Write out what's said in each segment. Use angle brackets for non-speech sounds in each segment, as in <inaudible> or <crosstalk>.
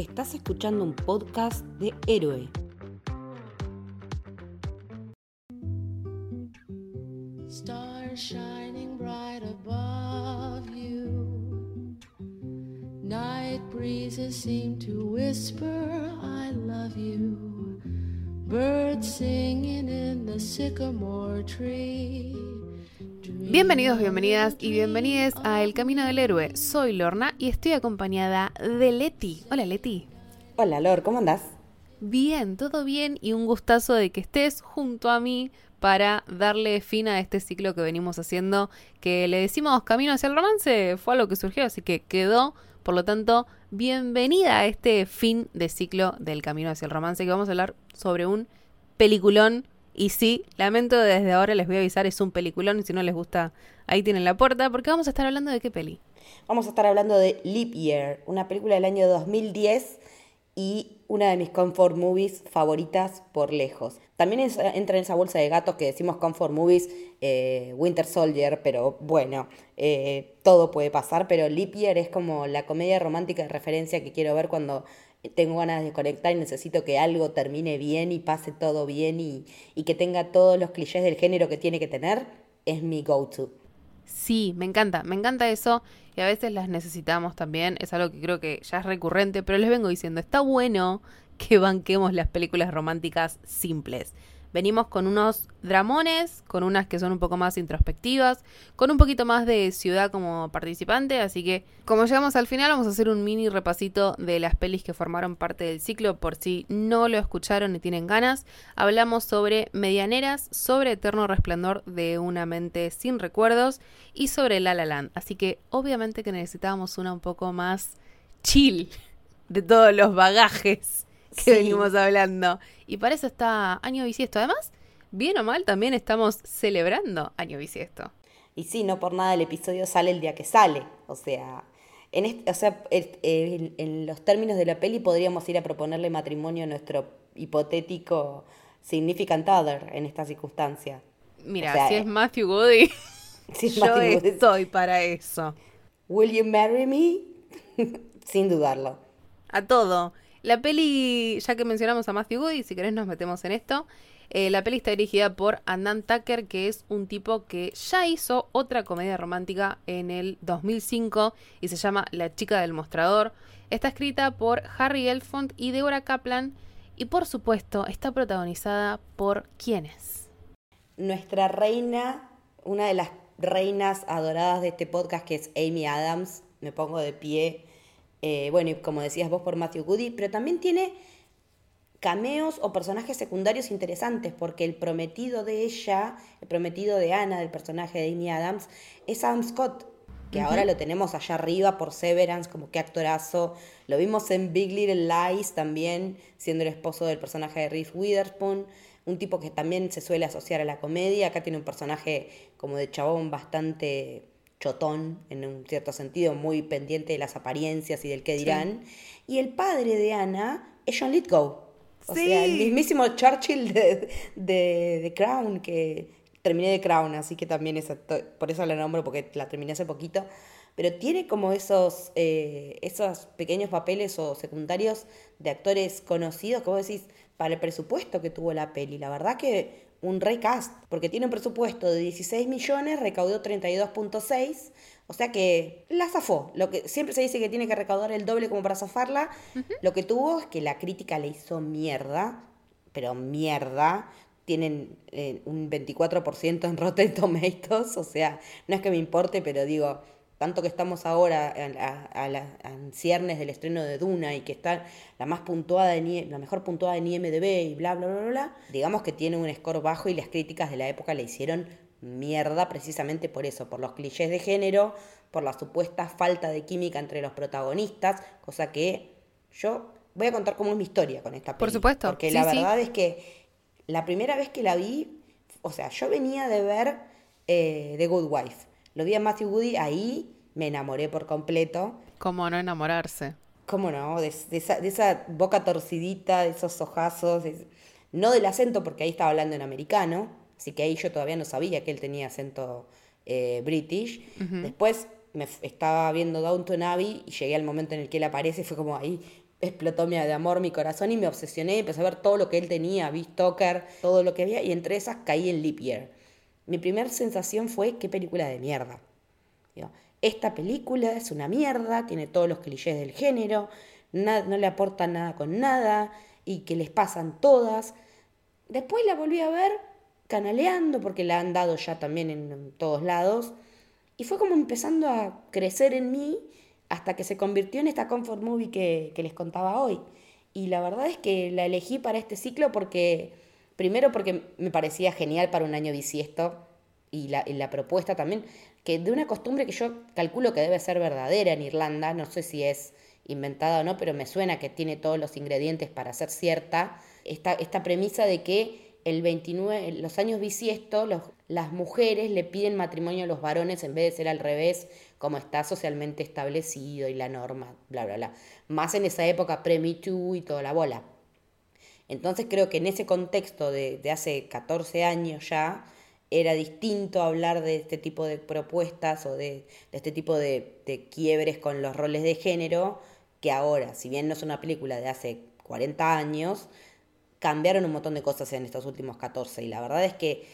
Estás escuchando un podcast de Héroe. Stars shining bright above you. Night breezes seem to whisper, I love you. Birds singing in the sycamore tree. Bienvenidos, bienvenidas y bienvenides a El Camino del Héroe. Soy Lorna y estoy acompañada de Leti. Hola Leti. Hola Lor, ¿cómo andás? Bien, todo bien y un gustazo de que estés junto a mí para darle fin a este ciclo que venimos haciendo, que le decimos Camino hacia el romance, fue algo que surgió, así que quedó. Por lo tanto, bienvenida a este fin de ciclo del Camino hacia el romance, que vamos a hablar sobre un peliculón. Y sí, lamento desde ahora les voy a avisar, es un peliculón y si no les gusta, ahí tienen la puerta, porque vamos a estar hablando de qué peli. Vamos a estar hablando de Leap Year, una película del año 2010 y una de mis comfort movies favoritas por lejos. También es- entra en esa bolsa de gatos que decimos comfort movies, eh, Winter Soldier, pero bueno, eh, todo puede pasar, pero Leap es como la comedia romántica de referencia que quiero ver cuando tengo ganas de conectar y necesito que algo termine bien y pase todo bien y, y que tenga todos los clichés del género que tiene que tener, es mi go-to. Sí, me encanta, me encanta eso y a veces las necesitamos también, es algo que creo que ya es recurrente, pero les vengo diciendo, está bueno que banquemos las películas románticas simples. Venimos con unos dramones, con unas que son un poco más introspectivas, con un poquito más de ciudad como participante, así que como llegamos al final vamos a hacer un mini repasito de las pelis que formaron parte del ciclo por si no lo escucharon y tienen ganas. Hablamos sobre Medianeras, sobre Eterno Resplandor de una mente sin recuerdos y sobre La La Land, así que obviamente que necesitábamos una un poco más chill de todos los bagajes que Sí. venimos hablando. Y para eso está Año Bisiesto. Además, bien o mal, también estamos celebrando Año Bisiesto. Y sí, no por nada el episodio sale el día que sale. O sea, en, este- o sea, en, en los términos de la peli podríamos ir a proponerle matrimonio a nuestro hipotético significant other en esta circunstancia. Mira, O sea, si eh, es Matthew Goody, <laughs> Si es yo Matthew Goody. estoy para eso. ¿Will you marry me? <laughs> Sin dudarlo. A todo. La peli, ya que mencionamos a Matthew Goody, si querés nos metemos en esto. Eh, la peli está dirigida por Andan Tucker, que es un tipo que ya hizo otra comedia romántica en el 2005 y se llama La chica del mostrador. Está escrita por Harry Elfond y Deborah Kaplan y por supuesto está protagonizada por ¿quiénes? Nuestra reina, una de las reinas adoradas de este podcast, que es Amy Adams, me pongo de pie. Eh, bueno, y como decías vos por Matthew Goody, pero también tiene cameos o personajes secundarios interesantes, porque el prometido de ella, el prometido de Anna, del personaje de Amy Adams, es Adam Scott, que ahora lo tenemos allá arriba por Severance, como qué actorazo. Lo vimos en Big Little Lies también, siendo el esposo del personaje de Reese Witherspoon, un tipo que también se suele asociar a la comedia. Acá tiene un personaje como de chabón bastante chotón, en un cierto sentido, muy pendiente de las apariencias y del qué dirán. Y el padre de Anna es John Lithgow. O sea, el Sí. mismísimo Churchill de, de, de Crown, que terminé de Crown, así que también es por eso la nombro, porque la terminé hace poquito. Pero tiene como esos, eh, esos pequeños papeles o secundarios de actores conocidos vos decís, para el presupuesto que tuvo la peli, la verdad que un recast, porque tiene un presupuesto de 16 millones, recaudó 32.6, o sea que la zafó. Lo que siempre se dice que tiene que recaudar el doble como para zafarla. Lo que tuvo es que la crítica le hizo mierda, pero mierda. Tienen eh, un 24% en Rotten Tomatoes, o sea, no es que me importe, pero digo, tanto que estamos ahora a, a- a la- a en ciernes del estreno de Duna y que está la más puntuada I- la mejor puntuada en IMDb y bla bla bla bla, bla, digamos que tiene un score bajo y las críticas de la época le hicieron mierda precisamente por eso, por los clichés de género, por la supuesta falta de química entre los protagonistas, cosa que yo voy a contar cómo es mi historia con esta Por peli, supuesto, porque sí, la sí. verdad es que la primera vez que la vi, o sea, yo venía de ver eh, The Good Wife. Lo vi a Matthew Woody, ahí me enamoré por completo. ¿Cómo no enamorarse? ¿Cómo no? De, de esa, de esa boca torcidita, de esos ojazos. de- no del acento, porque ahí estaba hablando en americano. Así que ahí yo todavía no sabía que él tenía acento eh, british. Después me estaba viendo Downton Abbey y llegué al momento en el que él aparece y fue como ahí, explotó mi, de amor mi corazón y me obsesioné, empecé a ver todo lo que él tenía, vi Stoker, todo lo que había, y entre esas caí en Leap Year. Mi primera sensación fue, qué película de mierda. Esta película es una mierda, tiene todos los clichés del género, no le aporta nada con nada, y que les pasan todas. Después la volví a ver canaleando, porque la han dado ya también en, todos lados, y fue como empezando a crecer en mí hasta que se convirtió en esta comfort movie que les contaba hoy. Y la verdad es que la elegí para este ciclo porque, primero porque me parecía genial para un año bisiesto y la, la propuesta también, que de una costumbre que yo calculo que debe ser verdadera en Irlanda, no sé si es inventada o no, pero me suena que tiene todos los ingredientes para ser cierta, esta, premisa de que el 29, en los años bisiestos, las mujeres le piden matrimonio a los varones en vez de ser al revés, como está socialmente establecido y la norma, bla, bla, bla. Más en esa época pre-Me Too y toda la bola. Entonces creo que en ese contexto de, de hace 14 años ya, era distinto hablar de este tipo de propuestas o de, este tipo de, de quiebres con los roles de género que ahora, si bien no es una película de hace 40 años, cambiaron un montón de cosas en estos últimos 14 y la verdad es que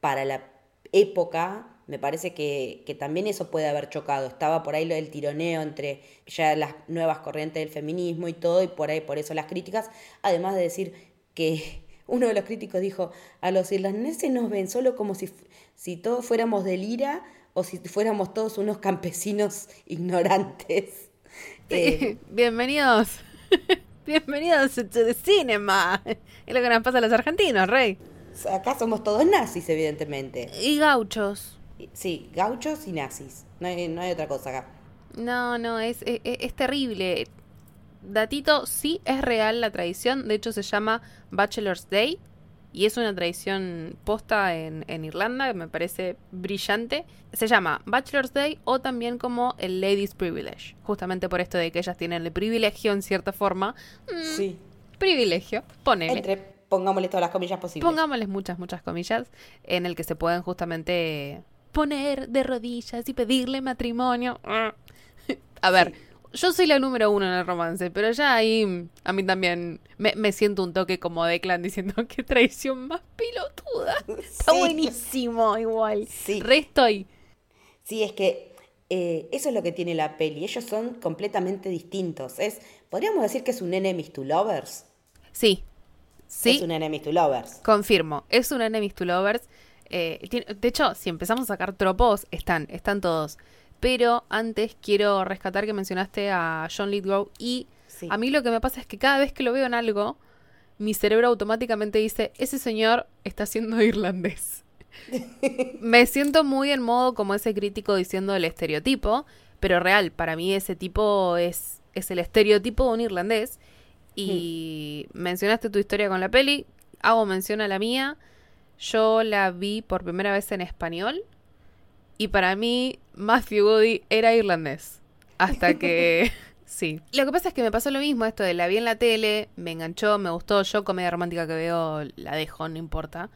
para la época me parece que, que también eso puede haber chocado. Estaba por ahí lo del tironeo entre ya las nuevas corrientes del feminismo y todo, y por ahí por eso las críticas, además de decir que <laughs> uno de los críticos dijo, a los irlandeses nos ven solo como si, si todos fuéramos del IRA o si fuéramos todos unos campesinos <laughs> ignorantes. <laughs> Eh, Bienvenidos. Bienvenidos the cinema. Es lo que nos pasa a los argentinos, rey. acá somos todos nazis, evidentemente. Y gauchos. Sí, gauchos y nazis. No hay, no hay otra cosa acá. No, no, es, es, es terrible. Datito, sí es real la tradición. De hecho, se llama Bachelor's Day. Y es una tradición posta en, en Irlanda que me parece brillante. Se llama Bachelor's Day o también como el Ladies Privilege. Justamente por esto de que ellas tienen el privilegio en cierta forma. Mm, Sí. Privilegio, ponele. Entre, pongámosle todas las comillas posibles. Pongámosles muchas, muchas comillas, en el que se pueden justamente poner de rodillas y pedirle matrimonio. A ver, yo soy la número uno en el romance, pero ya ahí a mí también me, me siento un toque como de clan diciendo <laughs> qué traición más pilotuda. Está Sí. buenísimo igual. Sí. Re estoy. Sí, es que eh, eso es lo que tiene la peli. Ellos son completamente distintos. Es, podríamos decir que es un enemies to lovers. Sí. Sí. Es un enemies to lovers. Confirmo, es un enemies to lovers. Eh, de hecho, si empezamos a sacar tropos, están, están todos. Pero antes quiero rescatar que mencionaste a John Lithgow y Sí. a mí lo que me pasa es que cada vez que lo veo en algo, mi cerebro automáticamente dice, ese señor está siendo <laughs> irlandés. <laughs> me siento muy en modo como ese crítico diciendo el estereotipo, pero real, para mí ese tipo es, es el estereotipo de un irlandés. Y mencionaste tu historia con la peli, hago mención a la mía. Yo la vi por primera vez en español y para mí Matthew Woody era irlandés. Hasta que... <laughs> sí. Lo que pasa es que me pasó lo mismo, esto de la vi en la tele, me enganchó, me gustó. Yo comedia romántica que veo la dejo, no importa.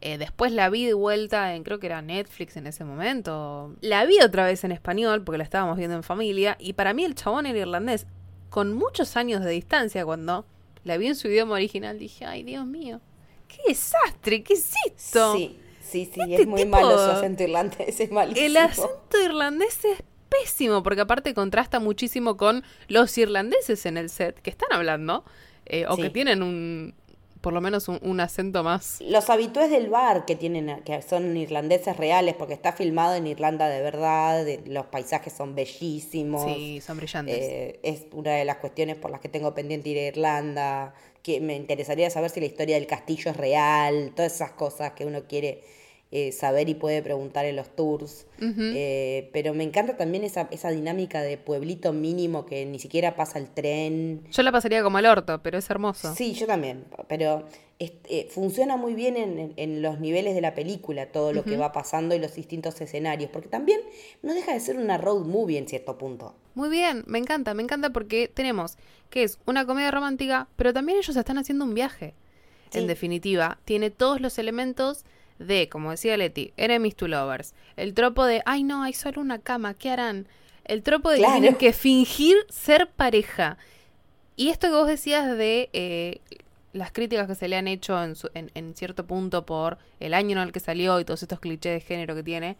Eh, después la vi de vuelta en, creo que era Netflix en ese momento. La vi otra vez en español porque la estábamos viendo en familia. Y para mí el chabón era irlandés. Con muchos años de distancia, cuando la vi en su idioma original, dije, ay, Dios mío, qué desastre, ¿qué es esto? Sí, sí, sí, Este es muy tipo- malo su acento irlandés, es malísimo. El acento irlandés es pésimo, porque aparte contrasta muchísimo con los irlandeses en el set que están hablando, eh, o Sí. que tienen un, por lo menos un, un acento más. Los habitués del bar que tienen, que son irlandeses reales, porque está filmado en Irlanda de verdad, de- los paisajes son bellísimos. Sí, son brillantes. Eh, es una de las cuestiones por las que tengo pendiente ir a Irlanda, que me interesaría saber si la historia del castillo es real, todas esas cosas que uno quiere eh, saber y puede preguntar en los tours. Eh, pero me encanta también esa, esa dinámica de pueblito mínimo que ni siquiera pasa el tren. Yo la pasaría como el orto, pero es hermoso. Sí, yo también, pero eh, funciona muy bien en, en- en los niveles de la película, todo lo que va pasando y los distintos escenarios, porque también no deja de ser una road movie en cierto punto. Muy bien, me encanta, me encanta porque tenemos que es una comedia romántica, pero también ellos están haciendo un viaje. En definitiva, tiene todos los elementos de, como decía Leti, enemies to lovers. El tropo de, ay no, hay solo una cama, ¿qué harán? El tropo de Claro. que tienen que fingir ser pareja. Y esto que vos decías de eh, las críticas que se le han hecho en, su- en- en cierto punto por el año en el que salió y todos estos clichés de género que tiene,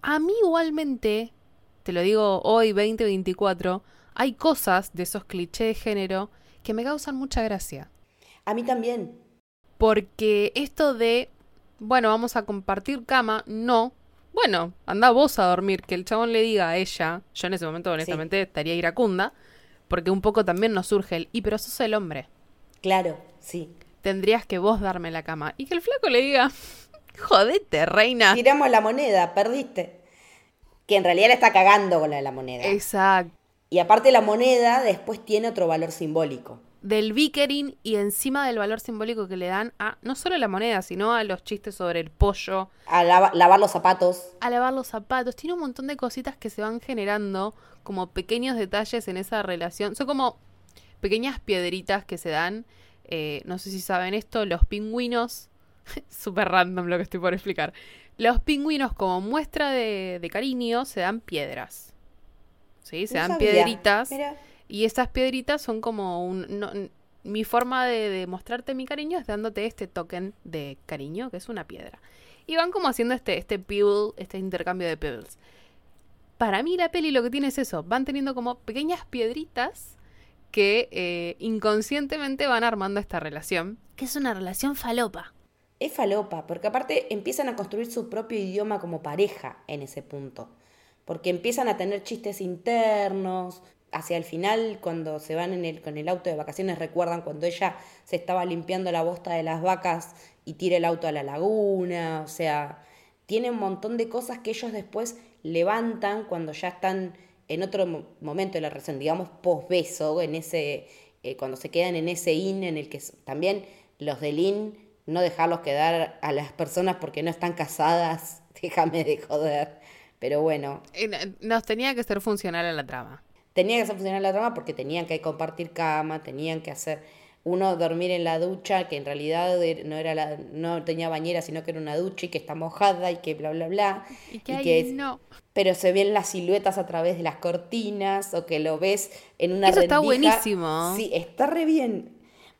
a mí igualmente, te lo digo hoy 2024, hay cosas de esos clichés de género que me causan mucha gracia. A mí también. Porque esto de, bueno, vamos a compartir cama, no. Bueno, anda vos a dormir, que el chabón le diga a ella, yo en ese momento honestamente estaría iracunda, porque un poco también nos surge el, y pero sos el hombre, Claro, sí. tendrías que vos darme la cama. Y que el flaco le diga, <laughs> jodete, reina. Tiramos la moneda, perdiste. Que en realidad la está cagando con la de la moneda. Exacto. Y aparte la moneda después tiene otro valor simbólico. Del Vickering y encima del valor simbólico que le dan a no solo la moneda, sino a los chistes sobre el pollo, A lava- lavar los zapatos. a lavar los zapatos. Tiene un montón de cositas que se van generando como pequeños detalles en esa relación. Son como pequeñas piedritas que se dan. Eh, no sé si saben esto, los pingüinos. <laughs> Súper random lo que estoy por explicar. Los pingüinos como muestra de, de cariño se dan piedras. ¿Sí? Se No dan sabía. piedritas. Mira. Y estas piedritas son como un... no- mi forma de, de mostrarte mi cariño es dándote este token de cariño, que es una piedra. Y van como haciendo este, este pebble, este intercambio de pebbles. Para mí la peli lo que tiene es eso. Van teniendo como pequeñas piedritas que eh, inconscientemente van armando esta relación. Que es una relación falopa. Es falopa, porque aparte empiezan a construir su propio idioma como pareja en ese punto. Porque empiezan a tener chistes internos. Hacia el final, cuando se van en el, con el auto de vacaciones, recuerdan cuando ella se estaba limpiando la bosta de las vacas y tira el auto a la laguna. O sea, tiene un montón de cosas que ellos después levantan cuando ya están en otro mo- momento de la relación, digamos post-beso, en ese, eh, cuando se quedan en ese in en el que también los del in, no dejarlos quedar a las personas porque no están casadas, <laughs> déjame de joder. Pero bueno, Nos tenía que ser funcional a la trama. tenía que hacer funcionar la trama porque tenían que compartir cama, tenían que hacer uno dormir en la ducha, que en realidad er- no era la, no tenía bañera, sino que era una ducha y que está mojada y que bla bla bla. Y que, y ahí que es- no. pero se ven las siluetas a través de las cortinas o que lo ves en una Eso está buenísimo. Sí, está re bien.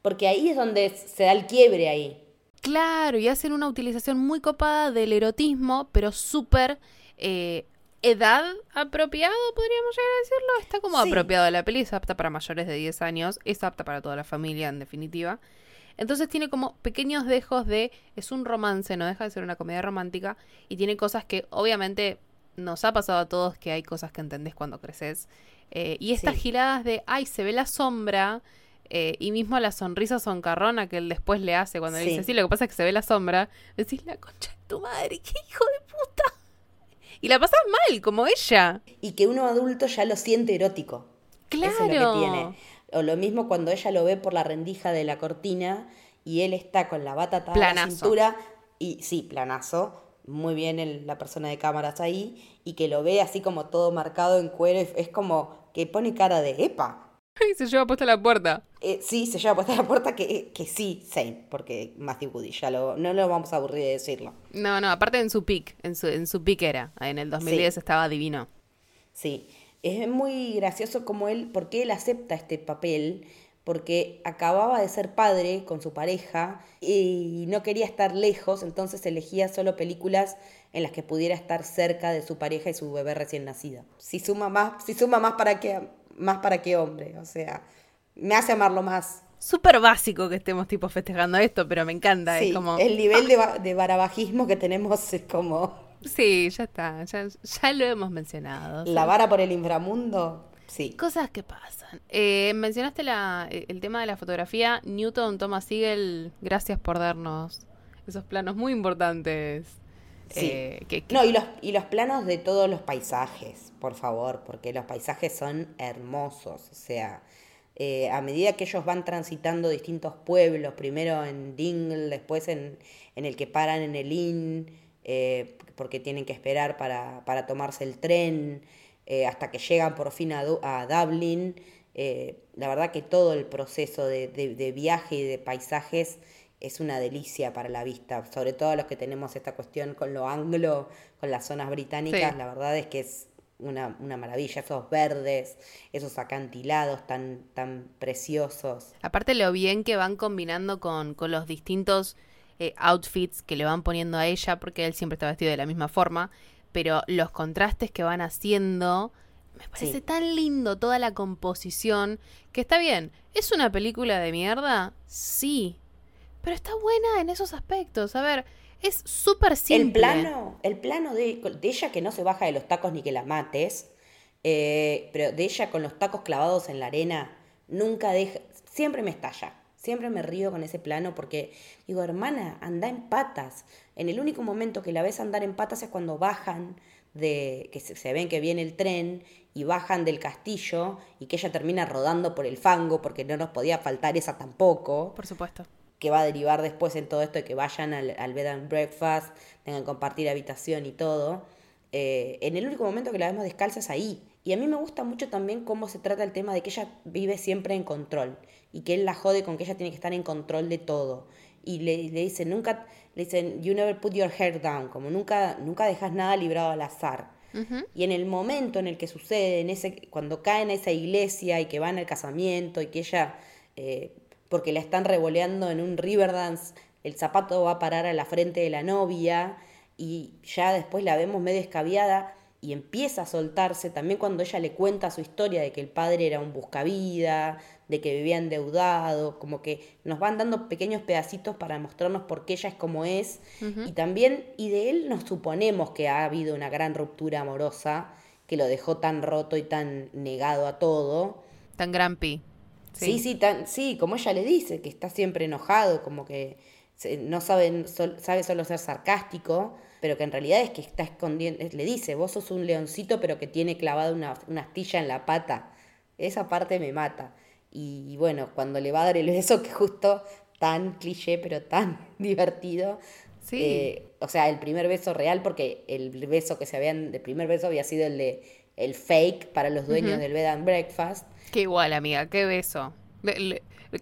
Porque ahí es donde se da el quiebre ahí. Claro, y hacen una utilización muy copada del erotismo, pero súper eh, edad apropiado, podríamos llegar a decirlo. Está como Sí. apropiado la peli, es apta para mayores de 10 años, es apta para toda la familia en definitiva. Entonces tiene como pequeños dejos de, es un romance, no deja de ser una comedia romántica, y tiene cosas que obviamente nos ha pasado a todos que hay cosas que entendés cuando creces. Eh, y estas Sí. giradas de, ay, se ve la sombra, eh, y mismo la sonrisa soncarrona que él después le hace cuando le dice, sí, lo que pasa es que se ve la sombra, decís, la concha de tu madre, qué hijo de puta. Y la pasas mal, como ella. Y que uno adulto ya lo siente erótico. Claro. Eso es lo que tiene. O lo mismo cuando ella lo ve por la rendija de la cortina y él está con la bata atada a la cintura. Y sí, planazo. Muy bien el- la persona de cámaras ahí. Y que lo ve así como todo marcado en cuero. Es como que pone cara de epa. <laughs> Y se lleva puesta la puerta. Eh, sí, se lleva puesta la puerta que, que sí, same, porque Matthew Woody, ya lo, no lo vamos a aburrir de decirlo. No, no, aparte en su pick, en su, en su pick era. En el 2010 Sí. estaba divino. Sí, es muy gracioso como él, porque él acepta este papel, porque acababa de ser padre con su pareja y no quería estar lejos, entonces elegía solo películas en las que pudiera estar cerca de su pareja y su bebé recién nacido. Si suma más, si suma más para qué, más para qué hombre, o sea, me hace amarlo más. Súper básico que estemos tipo festejando esto, pero me encanta. Sí, es como. el <laughs> nivel de, de barabajismo que tenemos es como Sí, ya está. Ya, ya lo hemos mencionado. la vara por el inframundo. Sí. Cosas que pasan. Eh, mencionaste la, eh, el tema de la fotografía. Newton, Thomas Siegel, gracias por darnos esos planos muy importantes. Sí. Eh, que, que- No, y los, y los planos de todos los paisajes, por favor, porque los paisajes son hermosos. O sea, eh, a medida que ellos van transitando distintos pueblos, primero en Dingle, después en, en el que paran en el Inn, eh, porque tienen que esperar para, para tomarse el tren, hasta que llegan por fin a, Du- a Dublin. eh, la verdad que todo el proceso de, de- de viaje y de paisajes es una delicia para la vista, sobre todo los que tenemos esta cuestión con lo anglo, con las zonas británicas, Sí. la verdad es que es una, una maravilla, esos verdes, esos acantilados tan, tan preciosos. Aparte lo bien que van combinando con, con los distintos eh, outfits que le van poniendo a ella, porque él siempre está vestido de la misma forma, pero los contrastes que van haciendo, me parece Sí. tan lindo toda la composición, que está bien, ¿es una película de mierda? Sí, pero está buena en esos aspectos, a ver, es súper simple. El plano, el plano de, de ella que no se baja de los tacos ni que la mates, eh, pero de ella con los tacos clavados en la arena, nunca deja, siempre me estalla. Siempre me río con ese plano porque digo, hermana, anda en patas. En el único momento que la ves andar en patas es cuando bajan de que se, se ven que viene el tren y bajan del castillo y que ella termina rodando por el fango porque no nos podía faltar esa tampoco Por supuesto. Que va a derivar después en todo esto de que vayan al, al bed and breakfast, tengan que compartir habitación y todo. Eh, en el único momento que la vemos descalza es ahí. Y a mí me gusta mucho también cómo se trata el tema de que ella vive siempre en control y que él la jode con que ella tiene que estar en control de todo. Y le, le dicen, nunca, le dicen, you never put your hair down, como nunca, nunca dejas nada librado al azar. Y en el momento en el que sucede, en ese, cuando caen a esa iglesia y que van al casamiento y que ella, eh, porque la están revoleando en un Riverdance, el zapato va a parar a la frente de la novia y ya después la vemos medio escabiada y empieza a soltarse también cuando ella le cuenta su historia de que el padre era un buscavida, de que vivía endeudado, como que nos van dando pequeños pedacitos para mostrarnos por qué ella es como es y también y de él nos suponemos que ha habido una gran ruptura amorosa que lo dejó tan roto y tan negado a todo. Tan grumpy. Sí, sí, tan, sí, como ella le dice, que está siempre enojado, como que se- no sabe, sabe solo ser sarcástico, pero que en realidad es que está escondiendo, le dice, vos sos un leoncito pero que tiene clavada una, una astilla en la pata. Esa parte me mata. Y, bueno, cuando le va a dar el beso, que justo tan cliché, pero tan <laughs> divertido. Sí. eh, o sea, el primer beso real, porque el beso que se habían, el primer beso había sido el de el fake para los dueños del bed and breakfast. Qué igual, amiga, qué beso.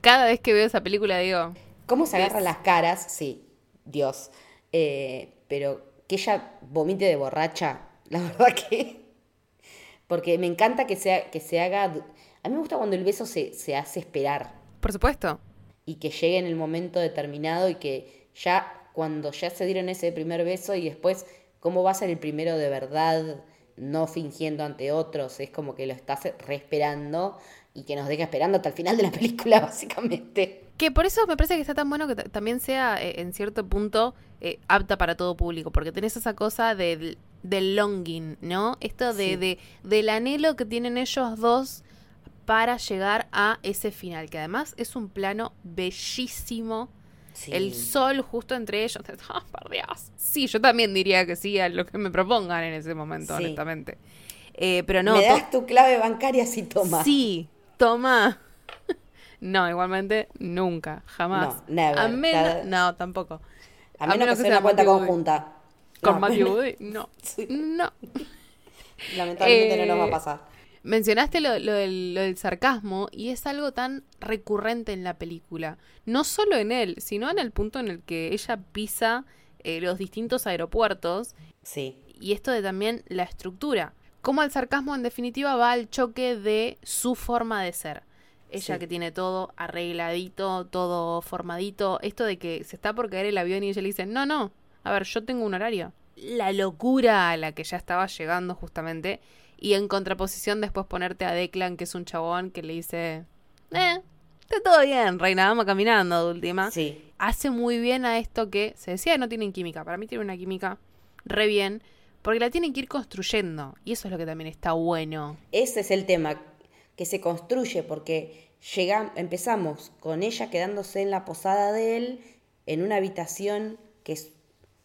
Cada vez que veo esa película digo, ¿Cómo se agarran las caras? Sí, Dios. Eh, pero que ella vomite de borracha, <laughs> la verdad que... Porque me encanta que, sea, que se haga... A mí me gusta cuando el beso se, se hace esperar por supuesto. y que llegue en el momento determinado y que ya cuando ya se dieron ese primer beso y después cómo va a ser el primero de verdad, no fingiendo ante otros, es como que lo estás reesperando y que nos deja esperando hasta el final de la <laughs> película, básicamente. Que por eso me parece que está tan bueno que ta- también sea eh, en cierto punto eh, apta para todo público, porque tenés esa cosa del, del longing, ¿no? Esto de, Sí. de- del anhelo que tienen ellos dos para llegar a ese final, que además es un plano bellísimo. Sí. El sol justo entre ellos. <laughs> ¡Ah, por Dios! Sí, yo también diría que sí a lo que me propongan en ese momento, Sí. honestamente. Eh, pero no, Me das tu clave bancaria si toma. Sí, toma. <laughs> No, igualmente nunca, jamás. No, never. A menos, no, tampoco. A menos, que sea una cuenta Matthew conjunta. Con No, Matthew <laughs> Woody, no. Sí. No. Lamentablemente no nos va Eh, a pasar. Mencionaste lo, lo del, lo del sarcasmo y es algo tan recurrente en la película. No solo en él, sino en el punto en el que ella pisa eh, los distintos aeropuertos Sí. y esto de también la estructura. Cómo el sarcasmo en definitiva va al choque de su forma de ser. Ella Sí. que tiene todo arregladito, todo formadito. Esto de que se está por caer el avión y ella le dice, no, no, a ver, yo tengo un horario. La locura a la que ya estaba llegando justamente. Y en contraposición después ponerte a Declan, que es un chabón que le dice, eh, está todo bien, reina, vamos caminando de última Sí. hace muy bien a esto que se decía que no tienen química. Para mí tiene una química re bien, porque la tienen que ir construyendo. Y eso es lo que también está bueno. Ese es el tema que se construye porque llega, empezamos con ella quedándose en la posada de él, en una habitación que es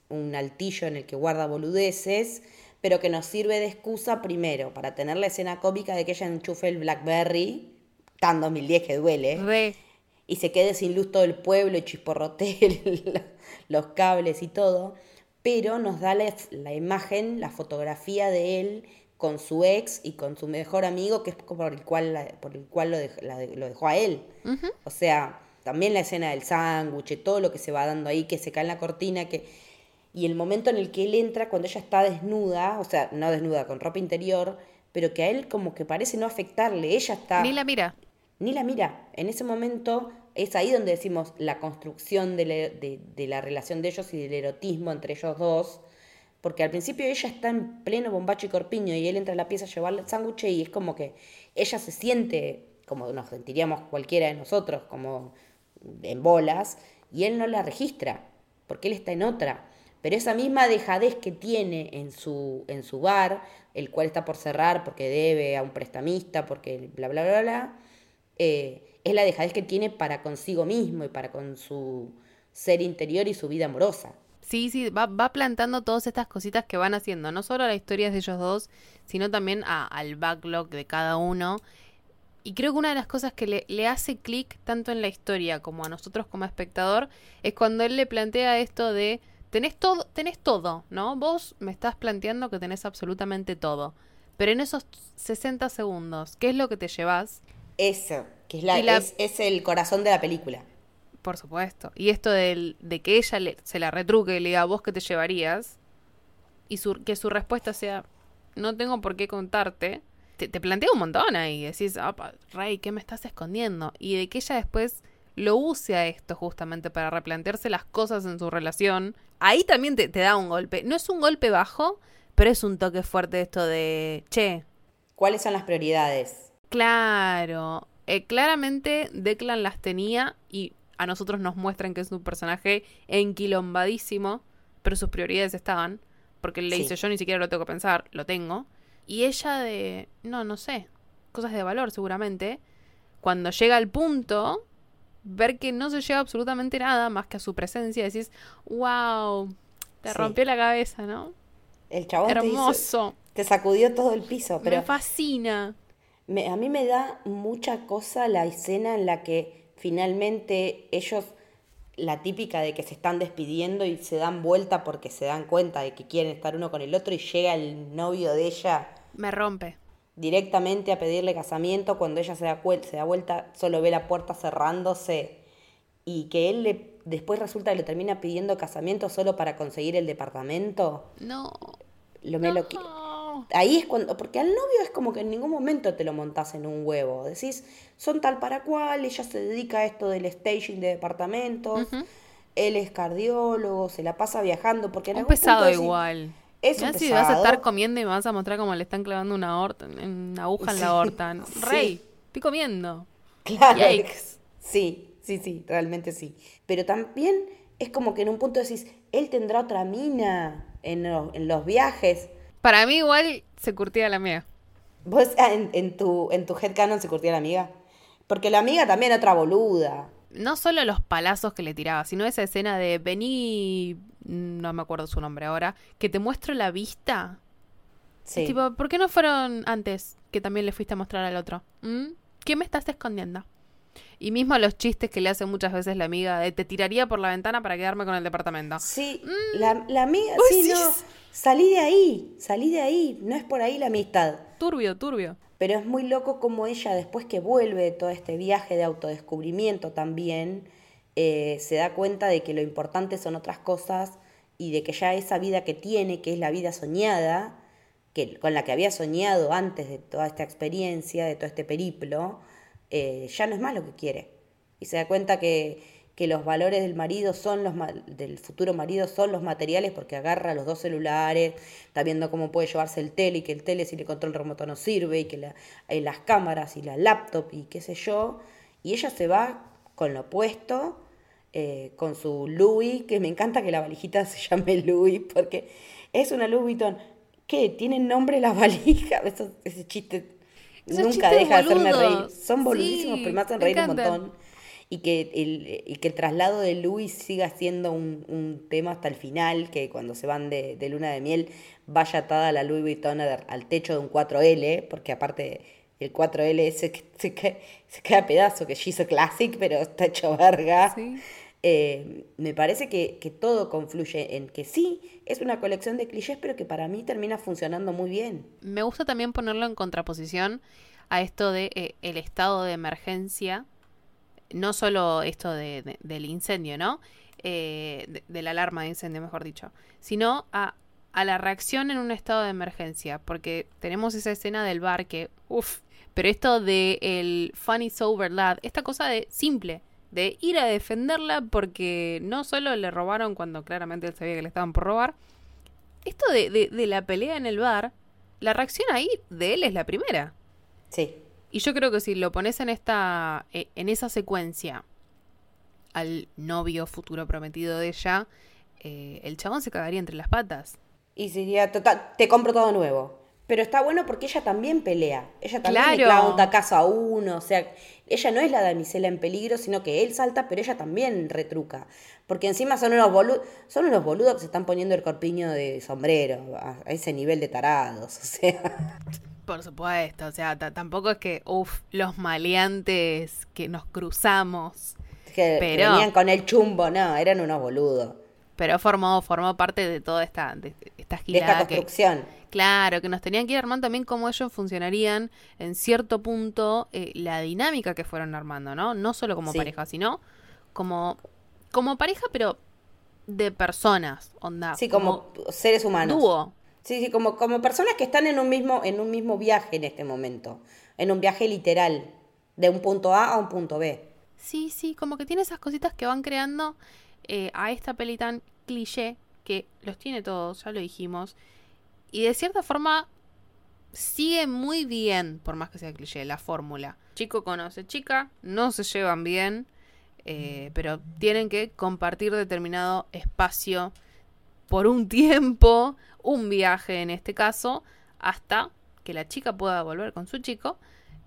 un altillo en el que guarda boludeces, pero que nos sirve de excusa primero para tener la escena cómica de que ella enchufe el Blackberry, tan 2010 que duele, Re. y se quede sin luz todo el pueblo y chisporrotee <laughs> el- los cables y todo, pero nos da la, la imagen, la fotografía de él con su ex y con su mejor amigo, que es por el cual, por el cual lo, dej- la- lo dejó a él. O sea, también la escena del sándwich, todo lo que se va dando ahí, que se cae en la cortina, que... Y el momento en el que él entra, cuando ella está desnuda, o sea, no desnuda, con ropa interior, pero que a él como que parece no afectarle. Ella está... Ni la mira. Ni la mira. En ese momento es ahí donde decimos la construcción de, la- de- de la relación de ellos y del erotismo entre ellos dos. Porque al principio ella está en pleno bombacho y corpiño y él entra a la pieza a llevarle el sándwich y es como que ella se siente como nos sentiríamos cualquiera de nosotros, como en bolas, y él no la registra, porque él está en otra. Pero esa misma dejadez que tiene en su, en su bar, el cual está por cerrar porque debe a un prestamista, porque bla, bla, bla, bla, eh, es la dejadez que tiene para consigo mismo y para con su ser interior y su vida amorosa. Sí, sí, va, va plantando todas estas cositas que van haciendo, no solo a las historias de ellos dos, sino también al backlog de cada uno. Y creo que una de las cosas que le, le hace clic tanto en la historia como a nosotros como espectador es cuando él le plantea esto de tenés todo, tenés todo, ¿no? Vos me estás planteando que tenés absolutamente todo. Pero en esos 60 segundos, ¿qué es lo que te llevas? Eso, que es, la, es, es el corazón de la película. Por supuesto. Y esto del- de que ella le- se la retruque y le diga vos que te llevarías y su- que su respuesta sea no tengo por qué contarte, te, te plantea un montón ahí. Decís, "Apa, Rey, ¿qué me estás escondiendo? Y de que ella después lo use a esto justamente para replantearse las cosas en su relación. Ahí también te, te da un golpe. No es un golpe bajo, pero es un toque fuerte esto de, che, ¿Cuáles son las prioridades? Claro, eh, claramente Declan las tenía y a nosotros nos muestran que es un personaje enquilombadísimo, pero sus prioridades estaban, porque él le Sí. dice yo ni siquiera lo tengo que pensar, lo tengo. Y ella de, no, no sé, cosas de valor seguramente, cuando llega al punto, ver que no se lleva absolutamente nada más que a su presencia, decís, wow, te Sí. rompió la cabeza, ¿no? El chabón te, hizo- Hermoso, te sacudió todo el piso, pero me fascina. Me- a mí me da mucha cosa la escena en la que finalmente ellos, la típica de que se están despidiendo y se dan vuelta porque se dan cuenta de que quieren estar uno con el otro y llega el novio de ella Me rompe. Directamente a pedirle casamiento, cuando ella se da, se da vuelta solo ve la puerta cerrándose y que él le, después resulta que le termina pidiendo casamiento solo para conseguir el departamento. No. Lo, me lo qui- Ahí es cuando, porque al novio es como que en ningún momento te lo montás en un huevo. Decís, son tal para cual, ella se dedica a esto del staging de departamentos, él es cardiólogo, se la pasa viajando, porque en Un algún punto pesado decís, igual. Es un si vas a estar comiendo y me vas a mostrar cómo le están clavando una, aorta, una aguja en la aorta. <laughs> sí. Rey, estoy comiendo. Claro. Yikes. Sí, sí, sí, realmente sí. Pero también es como que en un punto decís, él tendrá otra mina en, lo- en los viajes. Para mí igual se curtía la mía. Vos ah, en, en tu, en tu headcanon se curtía la amiga. Porque la amiga también otra boluda. No solo los palazos que le tiraba, sino esa escena de vení, no me acuerdo su nombre ahora, que te muestro la vista. Sí. Tipo, ¿por qué no fueron antes que también le fuiste a mostrar al otro? ¿Mm? ¿Qué me estás escondiendo? Y mismo los chistes que le hace muchas veces la amiga de te tiraría por la ventana para quedarme con el departamento. Sí, la, la amiga, sí, no, salí de ahí, salí de ahí, no es por ahí la amistad. Turbio, turbio. Pero es muy loco como ella, después que vuelve de todo este viaje de autodescubrimiento también, eh, se da cuenta de que lo importante son otras cosas y de que ya esa vida que tiene, que es la vida soñada, que, con la que había soñado antes de toda esta experiencia, de todo este periplo, eh, ya no es más lo que quiere. Y se da cuenta que, que los valores del marido son los del futuro marido son los materiales porque agarra los dos celulares, está viendo cómo puede llevarse el tele y que el tele sin el control remoto no sirve y que la- eh, las cámaras y la laptop y qué sé yo. Y ella se va con lo opuesto, eh, con su Louis, que me encanta que la valijita <laughs> se llame Louis porque es una Louis Vuitton. ¿Qué? ¿Tienen nombre las valijas? <laughs> Eso- ese chiste Esos nunca deja de hacerme reír. Son boludísimos, Sí, pero me hacen me reír un montón. Y que el, y que el traslado de Luis siga siendo un, un tema hasta el final, que cuando se van de, de luna de miel vaya atada la Louis Vuitton al techo de un 4L, porque aparte el 4L ese que se, cae, se queda pedazo, que hizo Classic, pero está hecho verga. Sí. Eh, me parece que, que todo confluye en que sí, es una colección de clichés, pero que para mí termina funcionando muy bien. Me gusta también ponerlo en contraposición a esto de eh, el estado de emergencia, no solo esto de, de- del incendio, ¿no? Eh, de, la alarma de incendio, mejor dicho, sino a a la reacción en un estado de emergencia, porque tenemos esa escena del bar que, uff, pero esto de el funny sober lad, esta cosa de simple, de ir a defenderla porque no solo le robaron cuando claramente él sabía que le estaban por robar, esto de, de, de la pelea en el bar, la reacción ahí de él es la primera. Sí. Y yo creo que si lo pones en esta, eh, en esa secuencia al novio futuro prometido de ella, eh, el chabón se cagaría entre las patas. Y sería total, te compro todo nuevo. Pero está bueno porque ella también pelea. Ella también le Claro. clava un tacazo a uno. O sea, ella no es la damisela en peligro, sino que él salta, pero ella también retruca. Porque encima son unos boludos, son unos boludos que se están poniendo el corpiño de sombrero, a, a ese nivel de tarados. <laughs> O sea, Por supuesto, o sea, ta- tampoco es que, uff, los maleantes que nos cruzamos. que, que Pero- venían con el chumbo, no, eran unos boludos. Pero formó, formó parte de toda esta, de esta De esta gilada que, construcción. Claro, que nos tenían que ir armando también cómo ellos funcionarían en cierto punto eh, la dinámica que fueron armando, ¿no? No solo como Sí. pareja, sino como, como pareja, pero de personas, onda. Sí, como, seres humanos. dúo. Sí, sí, como, como personas que están en un mismo, en un mismo viaje en este momento. En un viaje literal. De un punto A a un punto B. Sí, sí, como que tiene esas cositas que van creando eh, a esta peli tan cliché que los tiene todos, ya lo dijimos. Y de cierta forma sigue muy bien, por más que sea cliché, la fórmula. Chico conoce chica, no se llevan bien, eh, pero tienen que compartir determinado espacio por un tiempo, un viaje en este caso, hasta que la chica pueda volver con su chico.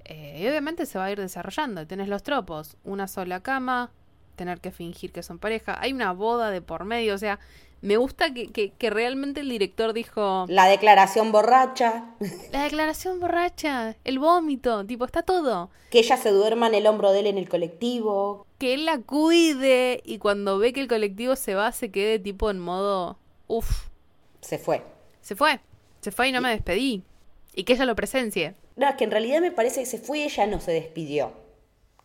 eh, y obviamente se va a ir desarrollando. Tenés los tropos, una sola cama, tener que fingir que son pareja. Hay una boda de por medio, o sea, me gusta que, que, que realmente el director dijo, La declaración borracha. la declaración borracha, el vómito, tipo, está todo. Que ella se duerma en el hombro de él en el colectivo. Que él la cuide y cuando ve que el colectivo se va se quede tipo en modo, uff, Se fue. se fue, se fue y no me despedí. Y que ella lo presencie. No, es que en realidad me parece que se fue y ella no se despidió.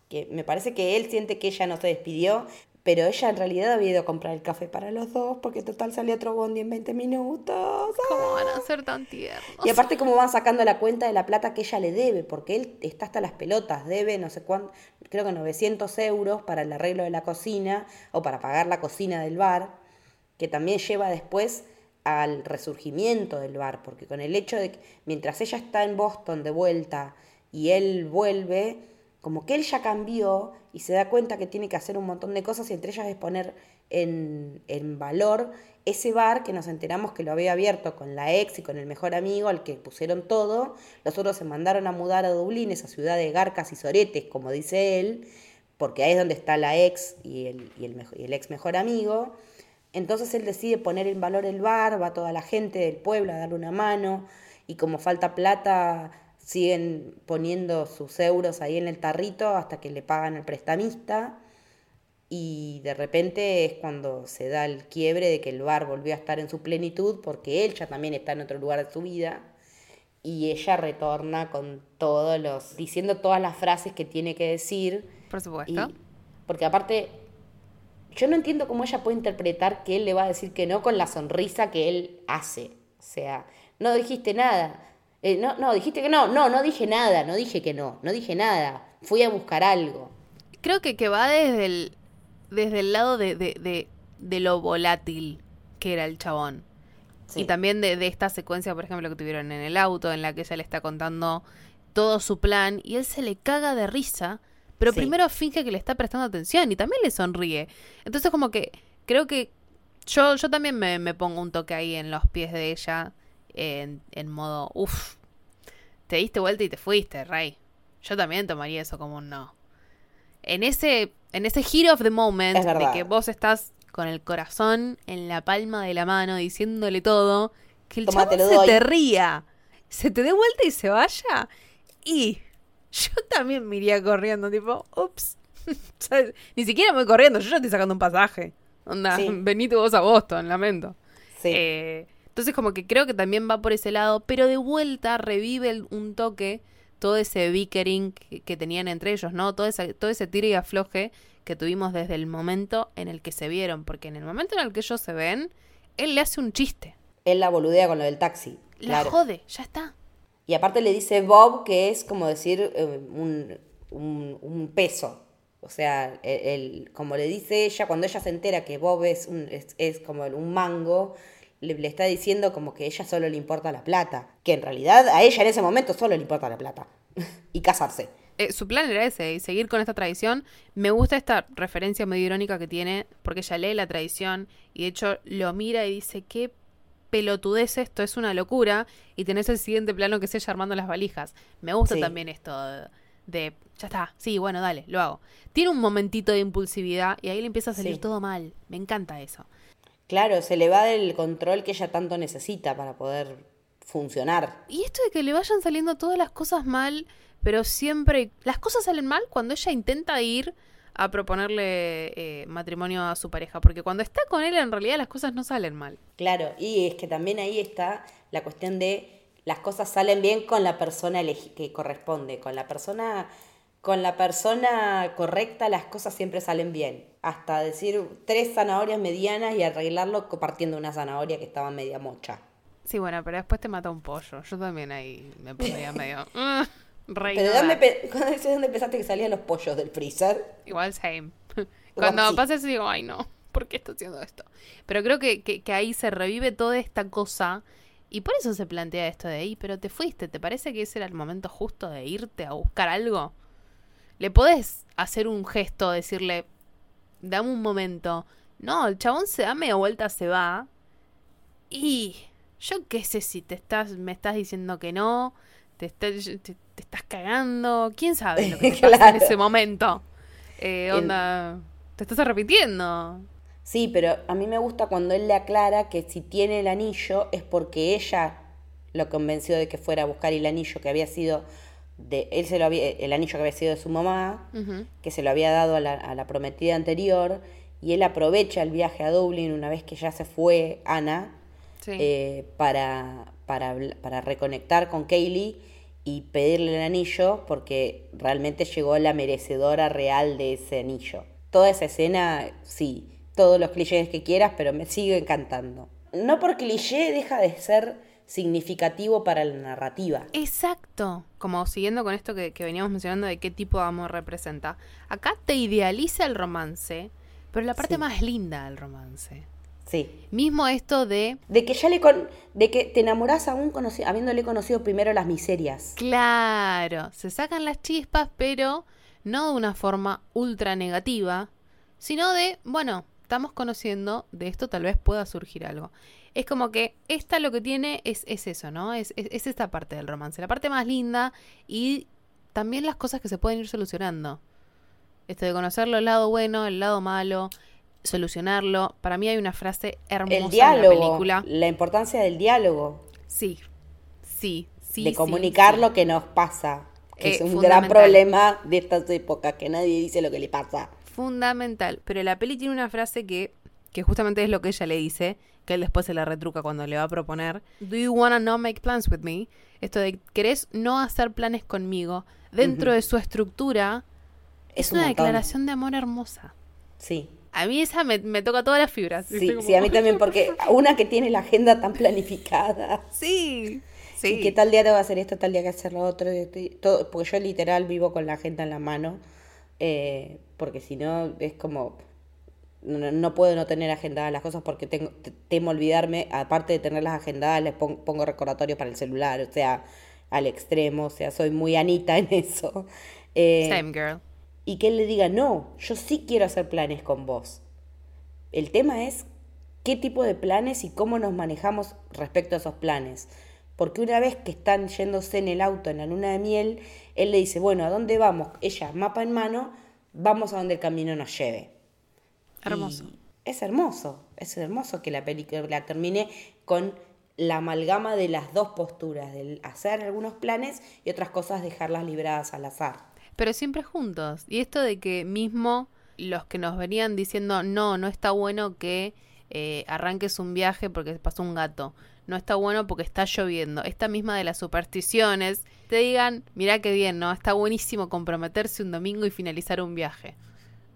Que me parece que él siente que ella no se despidió, pero ella en realidad había ido a comprar el café para los dos, porque total salió otro bondi en 20 minutos. ¿Cómo van a ser tan tiernos? Y aparte cómo van sacando la cuenta de la plata que ella le debe, porque él está hasta las pelotas, debe no sé cuánto, creo que 900 euros para el arreglo de la cocina o para pagar la cocina del bar, que también lleva después al resurgimiento del bar, porque con el hecho de que mientras ella está en Boston de vuelta y él vuelve, como que él ya cambió y se da cuenta que tiene que hacer un montón de cosas y entre ellas es poner en, en valor ese bar que nos enteramos que lo había abierto con la ex y con el mejor amigo al que pusieron todo. Los otros se mandaron a mudar a Dublín, esa ciudad de garcas y soretes, como dice él, porque ahí es donde está la ex y el, y el, y el ex mejor amigo. Entonces él decide poner en valor el bar, va toda la gente del pueblo a darle una mano y como falta plata siguen poniendo sus euros ahí en el tarrito hasta que le pagan al prestamista y de repente es cuando se da el quiebre de que el bar volvió a estar en su plenitud porque él ya también está en otro lugar de su vida y ella retorna con todos los diciendo todas las frases que tiene que decir Por y, supuesto. porque aparte, yo no entiendo cómo ella puede interpretar que él le va a decir que no con la sonrisa que él hace. O sea, no dijiste nada. Eh, no, no, dijiste que no. No, no dije nada. No dije que no. No dije nada. Fui a buscar algo. Creo que, que va desde el, desde el lado de, de, de, de lo volátil que era el chabón. Sí. Y también de, de esta secuencia, por ejemplo, que tuvieron en el auto, en la que ella le está contando todo su plan y él se le caga de risa, pero Sí. primero finge que le está prestando atención y también le sonríe. Entonces como que creo que yo, yo también me, me pongo un toque ahí en los pies de ella, en, en modo, uff, te diste vuelta y te fuiste, Rey. Yo también tomaría eso como un no. En ese, en ese hit of the moment de que vos estás con el corazón en la palma de la mano diciéndole todo, que el Toma, chabón se doy. te ría, se te dé vuelta y se vaya. Y yo también me iría corriendo, tipo, ups. <laughs> ¿Sabes? Ni siquiera me voy corriendo, yo ya estoy sacando un pasaje. Onda, Sí. <laughs> venite vos a Boston, lamento. Sí. Eh, entonces como que creo que también va por ese lado, pero de vuelta revive el- un toque todo ese bickering que, que tenían entre ellos, ¿no? Todo ese, todo ese tiro y afloje que tuvimos desde el momento en el que se vieron, porque en el momento en el que ellos se ven, él le hace un chiste. Él la boludea con lo del taxi. La claro. jode, ya está. Y aparte le dice Bob que es como decir eh, un, un- peso. O sea, el, como le dice ella, cuando ella se entera que Bob es, un, es, como un mango, le, le está diciendo como que a ella solo le importa la plata. Que en realidad a ella en ese momento solo le importa la plata. <laughs> y casarse. Eh, su plan era ese, y seguir con esta tradición. Me gusta esta referencia medio irónica que tiene, porque ella lee la tradición y de hecho lo mira y dice, qué pelotudez esto, es una locura. Y tenés el siguiente plano que es ella armando las valijas. Me gusta Sí. también esto de, ya está, sí, bueno, dale, lo hago. Tiene un momentito de impulsividad y ahí le empieza a salir Sí. todo mal. Me encanta eso. Claro, se le va del control que ella tanto necesita para poder funcionar. Y esto de que le vayan saliendo todas las cosas mal, pero siempre... Las cosas salen mal cuando ella intenta ir a proponerle eh, matrimonio a su pareja, porque cuando está con él en realidad las cosas no salen mal. Claro, y es que también ahí está la cuestión de las cosas salen bien con la persona que corresponde, con la persona con la persona correcta las cosas siempre salen bien. Hasta decir tres zanahorias medianas y arreglarlo compartiendo una zanahoria que estaba media mocha. Sí, bueno, pero después te mata un pollo. Yo también ahí me pondría medio... <laughs> "Mm, reina Pero ¿de dónde, da". pe- ¿cuándo dices dónde pensaste que salían los pollos del freezer? Igual same. <laughs> Cuando pasa eso digo, ay no, <laughs> ¿por qué está haciendo esto? Pero creo que, que, que ahí se revive toda esta cosa y por eso se plantea esto de ahí, pero te fuiste, ¿te parece que ese era el momento justo de irte a buscar algo? ¿Le podés hacer un gesto, decirle, dame un momento? No, el chabón se da media vuelta, se va. Y yo qué sé si te estás, me estás diciendo que no, te, está- te, te estás cagando, quién sabe lo que te <laughs> pasa en ese momento. Eh, onda, te estás arrepintiendo. Sí, pero a mí me gusta cuando él le aclara que si tiene el anillo es porque ella lo convenció de que fuera a buscar el anillo que había sido de él se lo había el anillo que había sido de su mamá, que se lo había dado a la, a la prometida anterior y él aprovecha el viaje a Dublín una vez que ya se fue Ana Sí. eh, para, para, para reconectar con Kaylee y pedirle el anillo porque realmente llegó la merecedora real de ese anillo. Toda esa escena, sí, todos los clichés que quieras, pero me sigue encantando. No por cliché deja de ser significativo para la narrativa. Exacto. Como siguiendo con esto que, que veníamos mencionando de qué tipo de amor representa. Acá te idealiza el romance, pero la parte Sí. más linda del romance. Sí. Mismo esto de, De que ya le con, de que te enamorás aún conoci- habiéndole conocido primero las miserias. claro, se sacan las chispas, pero no de una forma ultra negativa, sino de, bueno, estamos conociendo, de esto tal vez pueda surgir algo. Es como que esta lo que tiene es, es eso, ¿no? Es, es, es esta parte del romance, la parte más linda y también las cosas que se pueden ir solucionando. Esto de conocerlo, el lado bueno, el lado malo, solucionarlo. Para mí hay una frase hermosa El en la película. la importancia del diálogo. Sí, sí, sí. de comunicar sí. lo que nos pasa, que Eh, es un gran problema de estas épocas, que nadie dice lo que le pasa. Fundamental. Pero la peli tiene una frase que, que justamente es lo que ella le dice, que él después se la retruca cuando le va a proponer. Do you wanna not make plans with me? Esto de querés no hacer planes conmigo. Dentro de su estructura, es, Es un una declaración de amor hermosa. Sí, A mí esa me, me toca todas las fibras. sí, ¿viste? Como- sí, a mí también, porque una que tiene la agenda tan planificada. Sí, sí. Y que tal día te va a hacer esto, tal día que hacer lo otro. todo, porque yo literal vivo con la agenda en la mano, eh, porque si no es como, no, no puedo no tener agendadas las cosas porque tengo, te- temo olvidarme, aparte de tenerlas agendadas, les pon- pongo recordatorios para el celular, o sea, al extremo, o sea, soy muy Anita en eso. Eh, Same girl. Y que él le diga, no, yo sí quiero hacer planes con vos. El tema es qué tipo de planes y cómo nos manejamos respecto a esos planes. Porque una vez que están yéndose en el auto en la luna de miel, él le dice, bueno, ¿a dónde vamos? Ella, mapa en mano, vamos a donde el camino nos lleve. Hermoso. Y es hermoso, es hermoso que la película termine con la amalgama de las dos posturas, del hacer algunos planes y otras cosas dejarlas libradas al azar. Pero siempre juntos. Y esto de que mismo los que nos venían diciendo, no, no está bueno que eh, arranques un viaje porque pasó un gato. No está bueno porque está lloviendo. Esta misma de las supersticiones, te digan, mira qué bien, ¿no? Está buenísimo comprometerse un domingo y finalizar un viaje.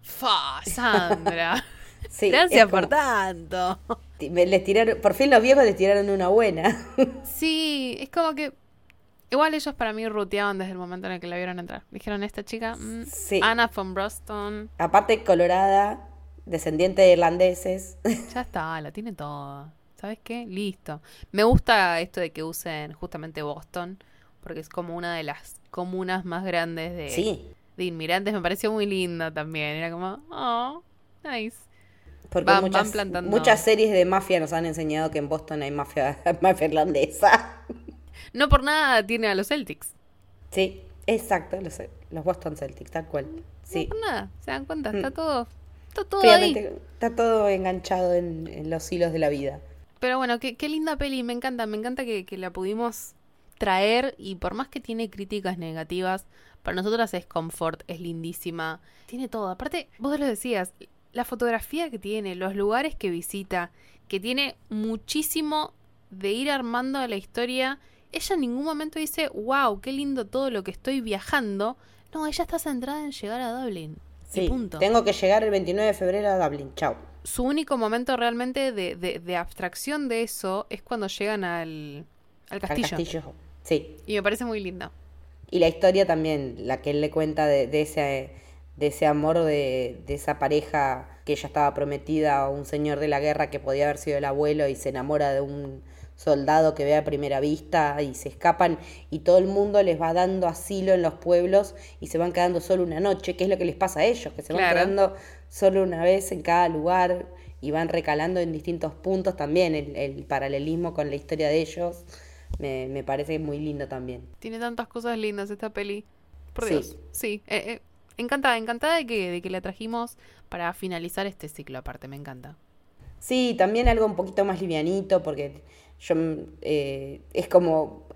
Fa, <laughs> Sandra. Sí, Gracias por tanto. Les tiraron, por fin los viejos les tiraron una buena. Sí, es como que. Igual ellos para mí ruteaban desde el momento en el que la vieron entrar. Dijeron, esta chica, mm, Sí. Anna von Broston, Aparte, colorada, descendiente de irlandeses. <laughs> ya está, la tiene toda. ¿Sabes qué? Listo. Me gusta esto de que usen justamente Boston, porque es como una de las comunas más grandes de, Sí, de inmigrantes. Me pareció muy linda también. Era como, oh, nice. porque Van- muchas, van plantando. muchas series de mafia nos han enseñado que en Boston hay mafia, <laughs> mafia irlandesa. No por nada tiene a los Celtics. Sí, exacto, los, los Boston Celtics, tal cual. No Sí, por nada. ¿Se dan cuenta? Mm. Está todo, está todo ahí. está todo enganchado en, en los hilos de la vida. Pero bueno, qué, qué linda peli, me encanta, me encanta que, que la pudimos traer y por más que tiene críticas negativas, para nosotras es confort, es lindísima, tiene todo. Aparte, vos lo decías, la fotografía que tiene, los lugares que visita, que tiene muchísimo de ir armando la historia. Ella en ningún momento dice, wow, qué lindo todo lo que estoy viajando. No, ella está centrada en llegar a Dublin. y Sí, punto tengo que llegar el 29 de febrero a Dublin, chao. su único momento realmente de, de- de abstracción de eso es cuando llegan al, al Al castillo. castillo. Sí, Y me parece muy lindo. Y la historia también, la que él le cuenta de, de ese, de ese amor de, de esa pareja que ella estaba prometida a un señor de la guerra que podía haber sido el abuelo y se enamora de un soldado que ve a primera vista y se escapan y todo el mundo les va dando asilo en los pueblos y se van quedando solo una noche, que es lo que les pasa a ellos, que se van quedando solo una vez en cada lugar y van recalando en distintos puntos también el, el paralelismo con la historia de ellos. Me, me parece muy lindo también. Tiene tantas cosas lindas esta peli. Por Sí. Dios. Sí. eh, eh, encantada, encantada de que, de que la trajimos para finalizar este ciclo aparte. Me encanta. Sí, también algo un poquito más livianito, porque yo eh, es como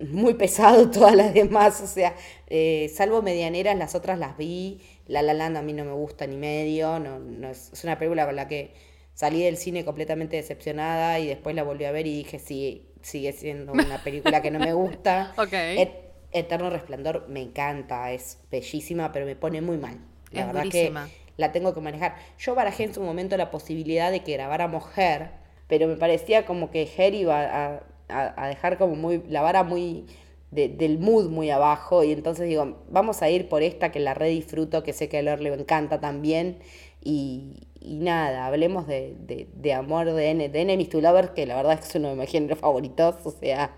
muy pesado <laughs> todas las demás, o sea, eh, salvo medianeras, las otras las vi, La La Land a mí no me gusta ni medio, no, no es, es una película con la que salí del cine completamente decepcionada y después la volví a ver y dije, sí, sigue siendo una <laughs> película que no me gusta. Ok. Et- Eterno Resplandor me encanta, es bellísima, pero me pone muy mal. La Es verdad que la tengo que manejar. Yo barajé en su momento la posibilidad de que grabáramos Her, pero me parecía como que Her iba a, dejar como muy la vara muy de- del mood muy abajo y entonces digo, vamos a ir por esta que la re disfruto, que sé que a Lor le encanta también y, nada, hablemos de, de, de amor de, N, de Enemies to Lovers, que la verdad es uno de mis géneros favoritos, o sea,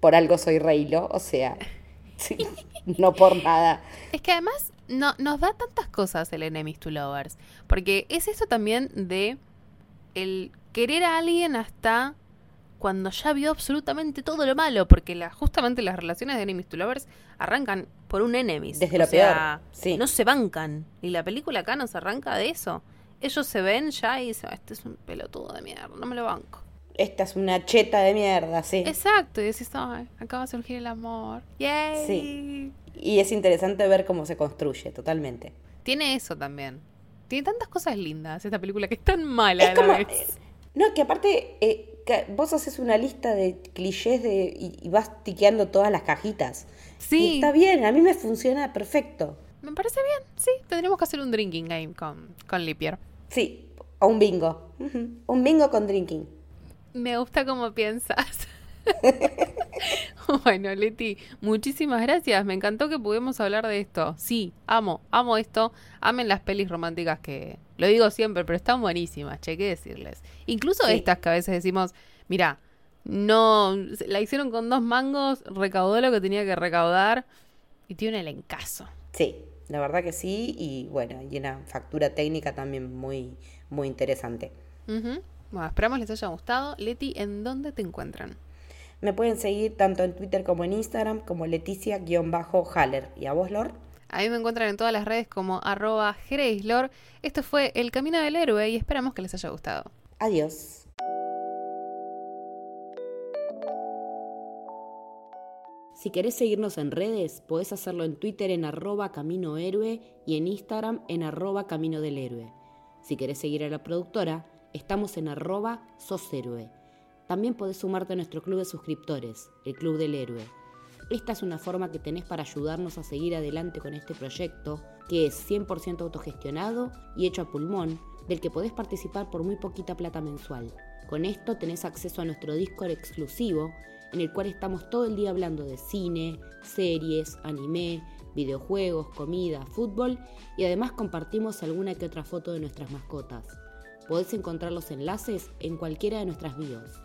por algo soy Reylo, o sea, <laughs> sí, no por nada. Es que además no, nos da tantas cosas el Enemies to Lovers. Porque es eso también de el querer a alguien hasta cuando ya vio absolutamente todo lo malo. Porque la, justamente las relaciones de Enemies to Lovers arrancan por un enemies. Desde O lo sea, peor, sí. No se bancan. Y la película acá nos arranca de eso. Ellos se ven ya y dicen, este es un pelotudo de mierda, no me lo banco. Esta es una cheta de mierda, sí. Exacto, y decís, ay, acá va a surgir el amor. Yay. Sí. Y es interesante ver cómo se construye, totalmente. Tiene eso también. Tiene tantas cosas lindas esta película que es tan mala Es a la como. vez. eh, No, que aparte, eh, que vos haces una lista de clichés de, y, y vas tiqueando todas las cajitas. Y Sí, está bien, a mí me funciona perfecto. me parece bien. Sí, tendremos que hacer un drinking game con, con Lipier. Sí, o un bingo. Un bingo con drinking. Me gusta cómo piensas. <laughs> bueno, Leti, muchísimas gracias. Me encantó que pudimos hablar de esto. Sí, amo, amo esto. Amen las pelis románticas que lo digo siempre, pero están buenísimas, che, qué decirles. Incluso Sí. estas que a veces decimos, mira, no, la hicieron con dos mangos, recaudó lo que tenía que recaudar y tiene un elencazo. Sí, la verdad que sí. Y bueno, y una factura técnica también muy, muy interesante. Bueno, esperamos les haya gustado. Leti, ¿en dónde te encuentran? Me pueden seguir tanto en Twitter como en Instagram como Leticia-Haller. ¿Y a vos, Lor? A mí me encuentran en todas las redes como arroba Jerezlor. Esto fue El Camino del Héroe y esperamos que les haya gustado. Adiós. Si querés seguirnos en redes, podés hacerlo en Twitter en arroba Camino Héroe y en Instagram en arroba Camino del Héroe. Si querés seguir a la productora, estamos en arroba Sos Héroe. También podés sumarte a nuestro club de suscriptores, el Club del Héroe. Esta es una forma que tenés para ayudarnos a seguir adelante con este proyecto, que es 100% autogestionado y hecho a pulmón, del que podés participar por muy poquita plata mensual. Con esto tenés acceso a nuestro Discord exclusivo, en el cual estamos todo el día hablando de cine, series, anime, videojuegos, comida, fútbol y además compartimos alguna que otra foto de nuestras mascotas. Podés encontrar los enlaces en cualquiera de nuestras bios.